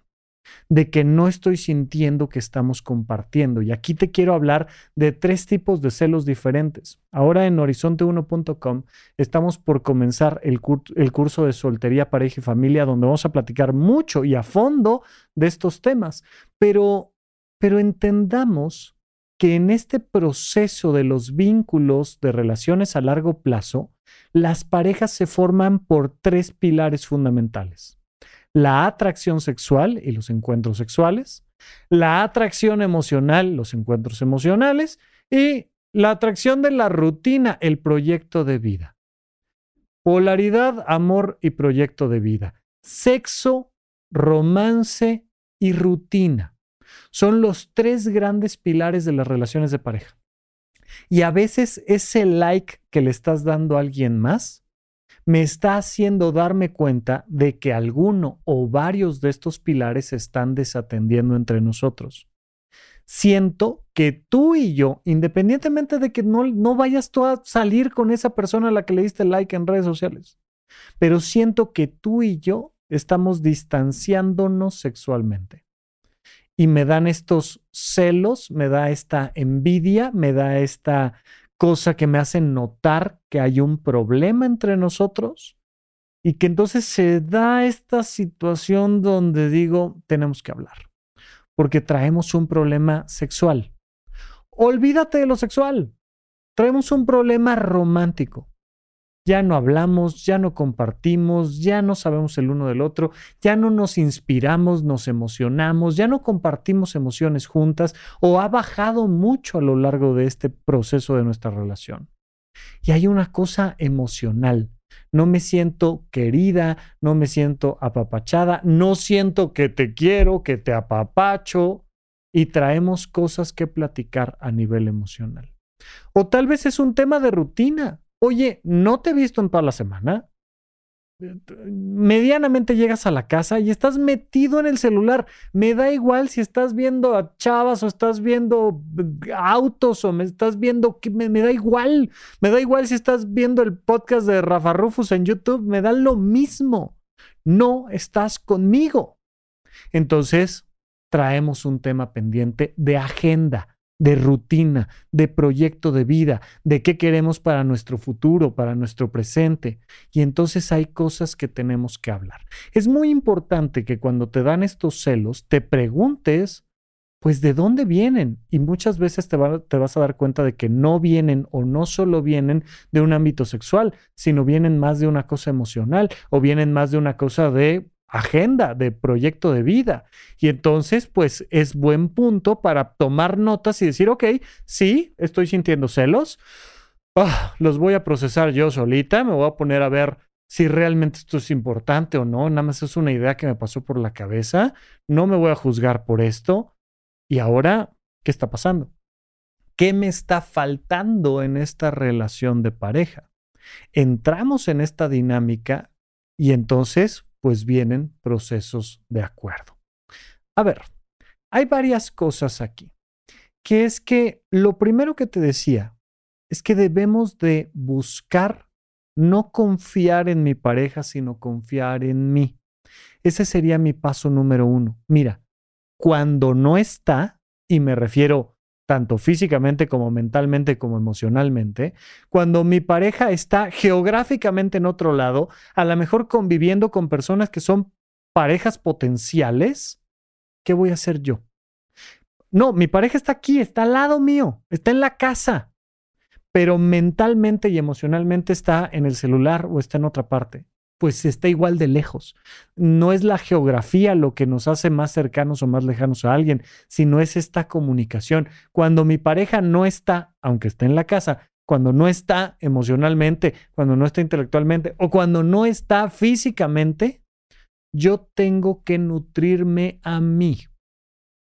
A: de que no estoy sintiendo que estamos compartiendo. Y aquí te quiero hablar de tres tipos de celos diferentes. Ahora en horizonte1.com estamos por comenzar el, el, curso de soltería, pareja y familia, donde vamos a platicar mucho y a fondo de estos temas, pero, pero entendamos que en este proceso de los vínculos de relaciones a largo plazo, las parejas se forman por tres pilares fundamentales. la atracción sexual y los encuentros sexuales, la atracción emocional, los encuentros emocionales y la atracción de la rutina, el proyecto de vida. Polaridad, amor y proyecto de vida. Sexo, romance y rutina. Son los tres grandes pilares de las relaciones de pareja. Y a veces ese like que le estás dando a alguien más me está haciendo darme cuenta de que alguno o varios de estos pilares se están desatendiendo entre nosotros. Siento que tú y yo, independientemente de que no, no vayas tú a salir con esa persona a la que le diste like en redes sociales, pero siento que tú y yo estamos distanciándonos sexualmente. Y me dan estos celos, me da esta envidia, me da esta cosa que me hace notar que hay un problema entre nosotros y que entonces se da esta situación donde digo, tenemos que hablar, porque traemos un problema sexual. Olvídate de lo sexual, traemos un problema romántico ya no hablamos, ya no compartimos, ya no sabemos el uno del otro, ya no nos inspiramos, nos emocionamos, ya no compartimos emociones juntas o ha bajado mucho a lo largo de este proceso de nuestra relación. Y hay una cosa emocional. No me siento querida, no me siento apapachada, no siento que te quiero, que te apapacho y traemos cosas que platicar a nivel emocional. O tal vez es un tema de rutina. Oye, ¿no te he visto en toda la semana? Medianamente llegas a la casa y estás metido en el celular. Me da igual si estás viendo a chavas o estás viendo eh, autos o me estás viendo. Me, me da igual. Me da igual si estás viendo el podcast de Rafa Rufus en YouTube. Me da lo mismo. No estás conmigo. Entonces, traemos un tema pendiente de agenda de rutina, de proyecto de vida, de qué queremos para nuestro futuro, para nuestro presente. Y entonces hay cosas que tenemos que hablar. Es muy importante que cuando te dan estos celos, te preguntes, pues, ¿de dónde vienen? Y muchas veces te, vas a dar cuenta de que no vienen o no solo vienen de un ámbito sexual, sino vienen más de una cosa emocional o vienen más de una cosa de agenda, de proyecto de vida. Y entonces, pues es buen punto para tomar notas y decir, ok, sí, estoy sintiendo celos, ah, los voy a procesar yo solita, me voy a poner a ver si realmente esto es importante o no, nada más es una idea que me pasó por la cabeza, no me voy a juzgar por esto. Y ahora, ¿qué está pasando? ¿Qué me está faltando en esta relación de pareja? Entramos en esta dinámica y entonces pues vienen procesos de acuerdo. A ver, hay varias cosas aquí, que es que lo primero que te decía es que debemos de buscar no confiar en mi pareja, sino confiar en mí. Ese sería mi paso número uno. Mira, cuando no está, y me refiero tanto físicamente como mentalmente como emocionalmente, cuando mi pareja está geográficamente en otro lado, a lo mejor conviviendo con personas que son parejas potenciales, ¿qué voy a hacer yo? No, mi pareja está aquí, está al lado mío, está en la casa, pero mentalmente y emocionalmente está en el celular o está en otra parte pues está igual de lejos. No es la geografía lo que nos hace más cercanos o más lejanos a alguien, sino es esta comunicación. Cuando mi pareja no está, aunque esté en la casa, cuando no está emocionalmente, cuando no está intelectualmente o cuando no está físicamente, yo tengo que nutrirme a mí.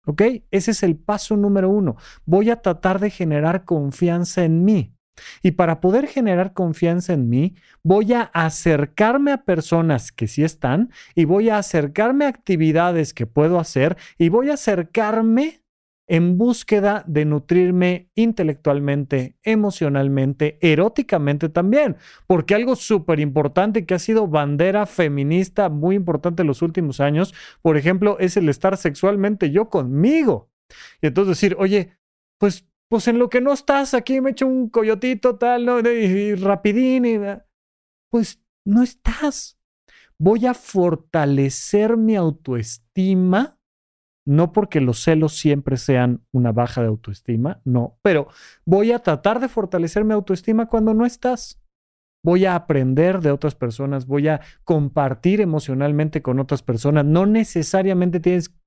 A: ¿Ok? Ese es el paso número uno. Voy a tratar de generar confianza en mí. Y para poder generar confianza en mí, voy a acercarme a personas que sí están y voy a acercarme a actividades que puedo hacer y voy a acercarme en búsqueda de nutrirme intelectualmente, emocionalmente, eróticamente también, porque algo súper importante que ha sido bandera feminista muy importante en los últimos años, por ejemplo, es el estar sexualmente yo conmigo. Y entonces decir, oye, pues pues en lo que no estás, aquí me echo un coyotito tal, ¿no? y, rapidín, y, pues no estás. Voy a fortalecer mi autoestima, no porque los celos siempre sean una baja de autoestima, no, pero voy a tratar de fortalecer mi autoestima cuando no estás. Voy a aprender de otras personas, voy a compartir emocionalmente con otras personas. No necesariamente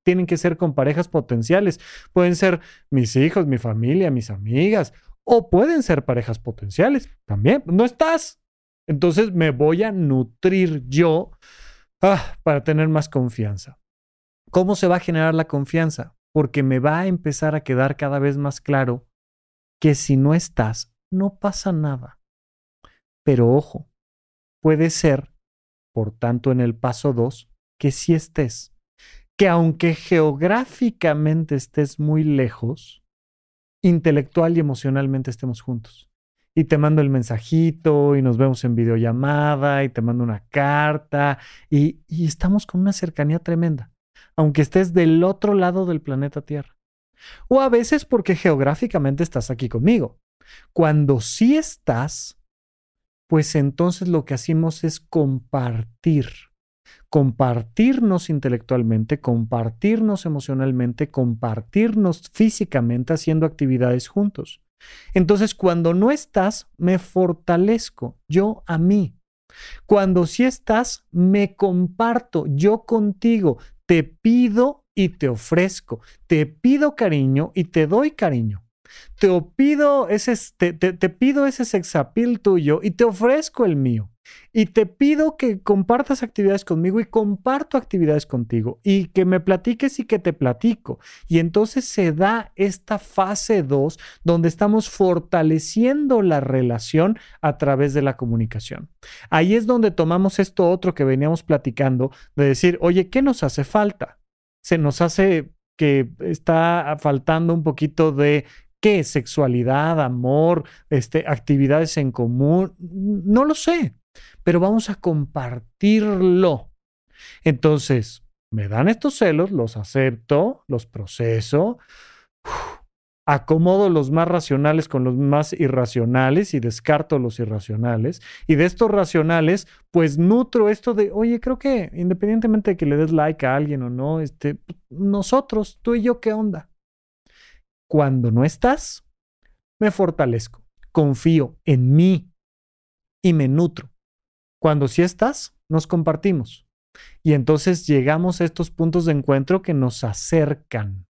A: tienen que ser con parejas potenciales, pueden ser mis hijos, mi familia, mis amigas, o pueden ser parejas potenciales también. No estás. Entonces me voy a nutrir yo ah, para tener más confianza. ¿Cómo se va a generar la confianza? Porque me va a empezar a quedar cada vez más claro que si no estás, no pasa nada. Pero ojo, puede ser, por tanto, en el paso 2, que si estés, que aunque geográficamente estés muy lejos, intelectual y emocionalmente estemos juntos. Y te mando el mensajito y nos vemos en videollamada y te mando una carta y, y estamos con una cercanía tremenda, aunque estés del otro lado del planeta Tierra. O a veces porque geográficamente estás aquí conmigo. Cuando sí estás, pues entonces lo que hacemos es compartir. Compartirnos intelectualmente, compartirnos emocionalmente, compartirnos físicamente haciendo actividades juntos. Entonces, cuando no estás, me fortalezco yo a mí. Cuando sí estás, me comparto yo contigo. Te pido y te ofrezco. Te pido cariño y te doy cariño. Te pido ese, te, pido ese sexapil tuyo y te ofrezco el mío. Y te pido que compartas actividades conmigo y comparto actividades contigo y que me platiques y que te platico. Y entonces se da esta fase 2 donde estamos fortaleciendo la relación a través de la comunicación. Ahí es donde tomamos esto otro que veníamos platicando de decir, oye, ¿qué nos hace falta? Se nos hace que está faltando un poquito de ¿Qué? ¿Sexualidad, amor, este, actividades en común? No lo sé, pero vamos a compartirlo. Entonces, me dan estos celos, los acepto, los proceso, acomodo los más racionales con los más irracionales y descarto los irracionales. Y de estos racionales, pues nutro esto de, oye, creo que independientemente de que le des like a alguien o no, este, nosotros, tú y yo, ¿qué onda? Cuando no estás, me fortalezco, confío en mí y me nutro. Cuando sí estás, nos compartimos. Y entonces llegamos a estos puntos de encuentro que nos acercan.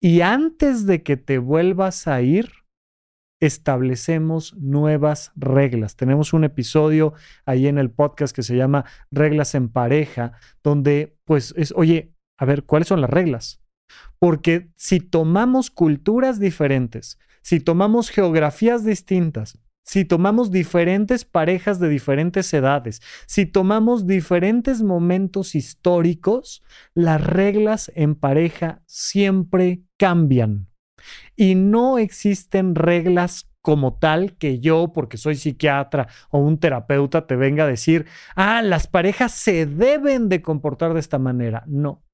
A: Y antes de que te vuelvas a ir, establecemos nuevas reglas. Tenemos un episodio ahí en el podcast que se llama Reglas en pareja, donde pues es, oye, a ver, ¿cuáles son las reglas? Porque si tomamos culturas diferentes, si tomamos geografías distintas, si tomamos diferentes parejas de diferentes edades, si tomamos diferentes momentos históricos, las reglas en pareja siempre cambian. Y no existen reglas como tal que yo, porque soy psiquiatra o un terapeuta, te venga a decir, ah, las parejas se deben de comportar de esta manera. No,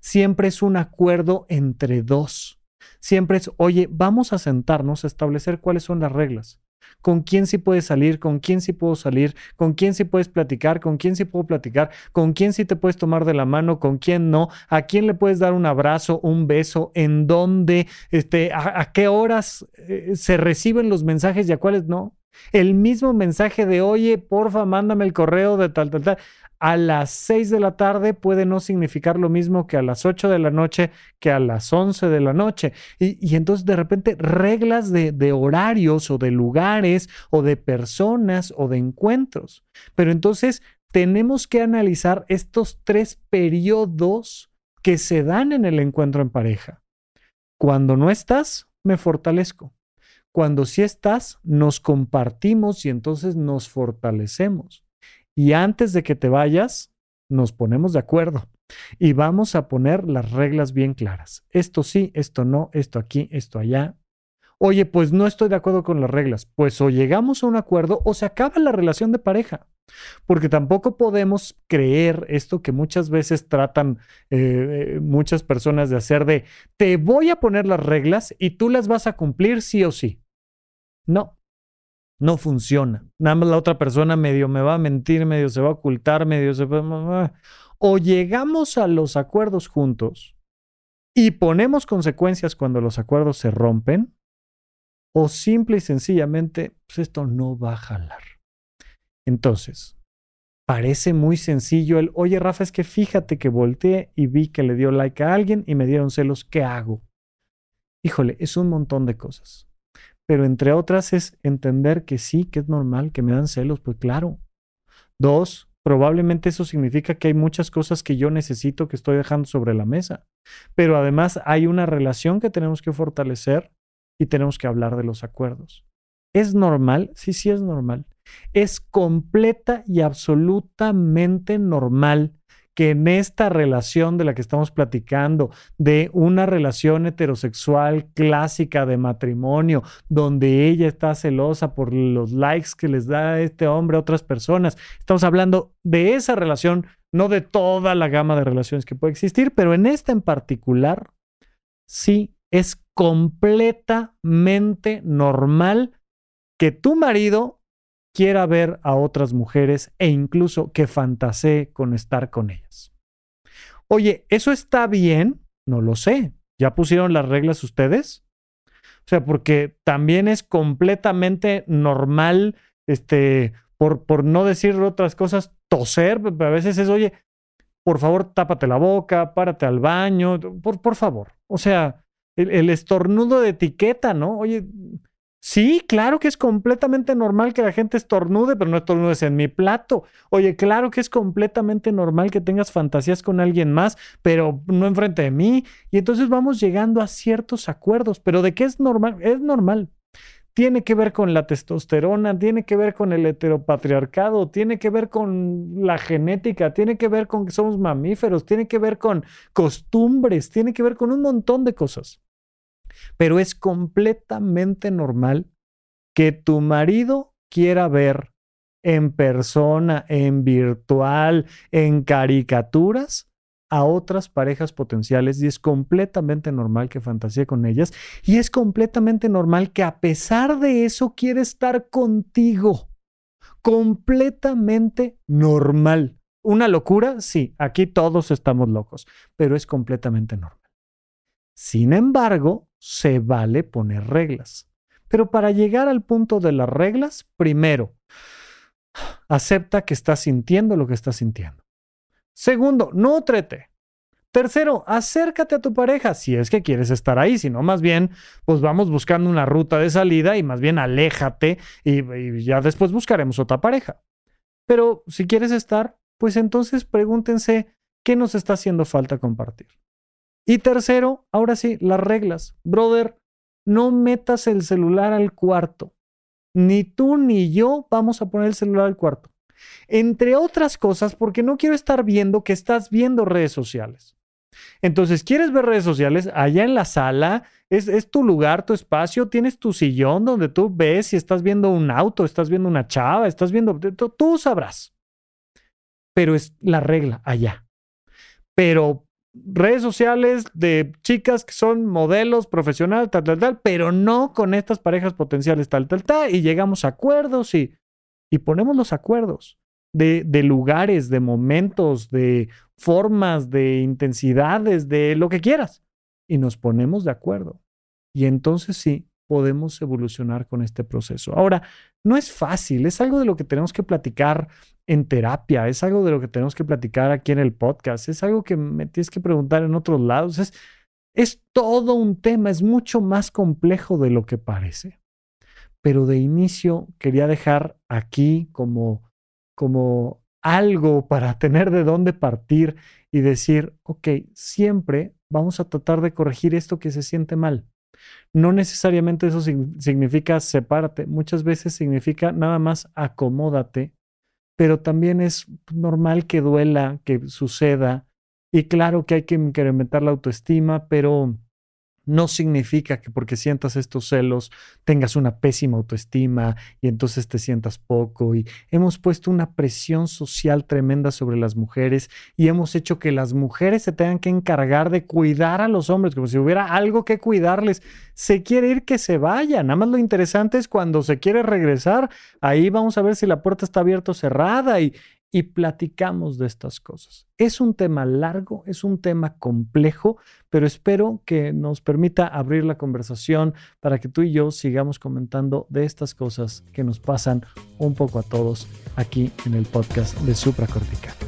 A: Siempre es un acuerdo entre dos. Siempre es, oye, vamos a sentarnos a establecer cuáles son las reglas. ¿Con quién sí puedes salir? ¿Con quién sí puedo salir? ¿Con quién sí puedes platicar? ¿Con quién sí puedo platicar? ¿Con quién sí te puedes tomar de la mano? ¿Con quién no? ¿A quién le puedes dar un abrazo, un beso? ¿En dónde? Este, a, qué horas eh, se reciben los mensajes y a cuáles no? El mismo mensaje de, oye, porfa, mándame el correo de tal, tal, tal a las 6 de la tarde puede no significar lo mismo que a las 8 de la noche, que a las 11 de la noche. Y, entonces de repente reglas de, de, horarios o de lugares o de personas o de encuentros. Pero entonces tenemos que analizar estos tres periodos que se dan en el encuentro en pareja. Cuando no estás, me fortalezco. Cuando sí estás, nos compartimos y entonces nos fortalecemos. Y antes de que te vayas, nos ponemos de acuerdo y vamos a poner las reglas bien claras. Esto sí, esto no, esto aquí, esto allá. Oye, pues no estoy de acuerdo con las reglas. Pues o llegamos a un acuerdo o se acaba la relación de pareja. Porque tampoco podemos creer esto que muchas veces tratan eh, eh, muchas personas de hacer de, te voy a poner las reglas y tú las vas a cumplir sí o sí. No, no funciona. Nada más la otra persona medio me va a mentir, medio se va a ocultar, medio se va... O llegamos a los acuerdos juntos y ponemos consecuencias cuando los acuerdos se rompen, o simple y sencillamente, pues esto no va a jalar. Entonces, parece muy sencillo el, oye Rafa, es que fíjate que volteé y vi que le dio like a alguien y me dieron celos, ¿qué hago? Híjole, es un montón de cosas. Pero entre otras es entender que sí, que es normal, que me dan celos, pues claro. Dos, probablemente eso significa que hay muchas cosas que yo necesito que estoy dejando sobre la mesa. Pero además hay una relación que tenemos que fortalecer y tenemos que hablar de los acuerdos. ¿Es normal? Sí, sí es normal. Es completa y absolutamente normal que en esta relación de la que estamos platicando, de una relación heterosexual clásica de matrimonio, donde ella está celosa por los likes que les da este hombre a otras personas, estamos hablando de esa relación, no de toda la gama de relaciones que puede existir, pero en esta en particular, sí es completamente normal que tu marido quiera ver a otras mujeres e incluso que fantasee con estar con ellas. Oye, ¿eso está bien? No lo sé. ¿Ya pusieron las reglas ustedes? O sea, porque también es completamente normal, este, por, por no decir otras cosas, toser. A veces es, oye, por favor, tápate la boca, párate al baño, por, por favor. O sea, el, estornudo de etiqueta, ¿no? Oye, Sí, claro que es completamente normal que la gente estornude, pero no estornudes en mi plato. Oye, claro que es completamente normal que tengas fantasías con alguien más, pero no enfrente de mí. Y entonces vamos llegando a ciertos acuerdos. Pero ¿de qué es normal? Es normal. Tiene que ver con la testosterona, tiene que ver con el heteropatriarcado, tiene que ver con la genética, tiene que ver con que somos mamíferos, tiene que ver con costumbres, tiene que ver con un montón de cosas. Pero es completamente normal que tu marido quiera ver en persona, en virtual, en caricaturas a otras parejas potenciales y es completamente normal que fantasee con ellas y es completamente normal que a pesar de eso quiera estar contigo. Completamente normal. ¿Una locura? Sí, aquí todos estamos locos, pero es completamente normal. Sin embargo, se vale poner reglas. Pero para llegar al punto de las reglas, primero, acepta que estás sintiendo lo que estás sintiendo. Segundo, no trete. Tercero, acércate a tu pareja si es que quieres estar ahí, si no, más bien, pues vamos buscando una ruta de salida y más bien aléjate y, y ya después buscaremos otra pareja. Pero si quieres estar, pues entonces pregúntense qué nos está haciendo falta compartir. Y tercero, ahora sí, las reglas. Brother, no metas el celular al cuarto. Ni tú ni yo vamos a poner el celular al cuarto. Entre otras cosas, porque no quiero estar viendo que estás viendo redes sociales. Entonces, ¿quieres ver redes sociales? Allá en la sala, es, tu lugar, tu espacio, tienes tu sillón donde tú ves si estás viendo un auto, estás viendo una chava, estás viendo, tú sabrás. Pero es la regla allá. Pero redes sociales de chicas que son modelos profesionales, tal, tal, tal, pero no con estas parejas potenciales, tal, tal, tal, y llegamos a acuerdos y, y ponemos los acuerdos de, de lugares, de momentos, de formas, de intensidades, de lo que quieras, y nos ponemos de acuerdo. Y entonces sí, podemos evolucionar con este proceso. Ahora, no es fácil, es algo de lo que tenemos que platicar en terapia, es algo de lo que tenemos que platicar aquí en el podcast, es algo que me tienes que preguntar en otros lados, es, es todo un tema, es mucho más complejo de lo que parece. Pero de inicio quería dejar aquí como, como algo para tener de dónde partir y decir, ok, siempre vamos a tratar de corregir esto que se siente mal. No necesariamente eso significa sepárate, muchas veces significa nada más acomódate pero también es normal que duela, que suceda. Y claro que hay que incrementar la autoestima, pero no significa que porque sientas estos celos tengas una pésima autoestima y entonces te sientas poco. Y hemos puesto una presión social tremenda sobre las mujeres y hemos hecho que las mujeres se tengan que encargar de cuidar a los hombres, como si hubiera algo que cuidarles. Se quiere ir que se vaya. Nada más lo interesante es cuando se quiere regresar, ahí vamos a ver si la puerta está abierta o cerrada y, y platicamos de estas cosas. Es un tema largo, es un tema complejo, pero espero que nos permita abrir la conversación para que tú y yo sigamos comentando de estas cosas que nos pasan un poco a todos aquí en el podcast de Supracortical.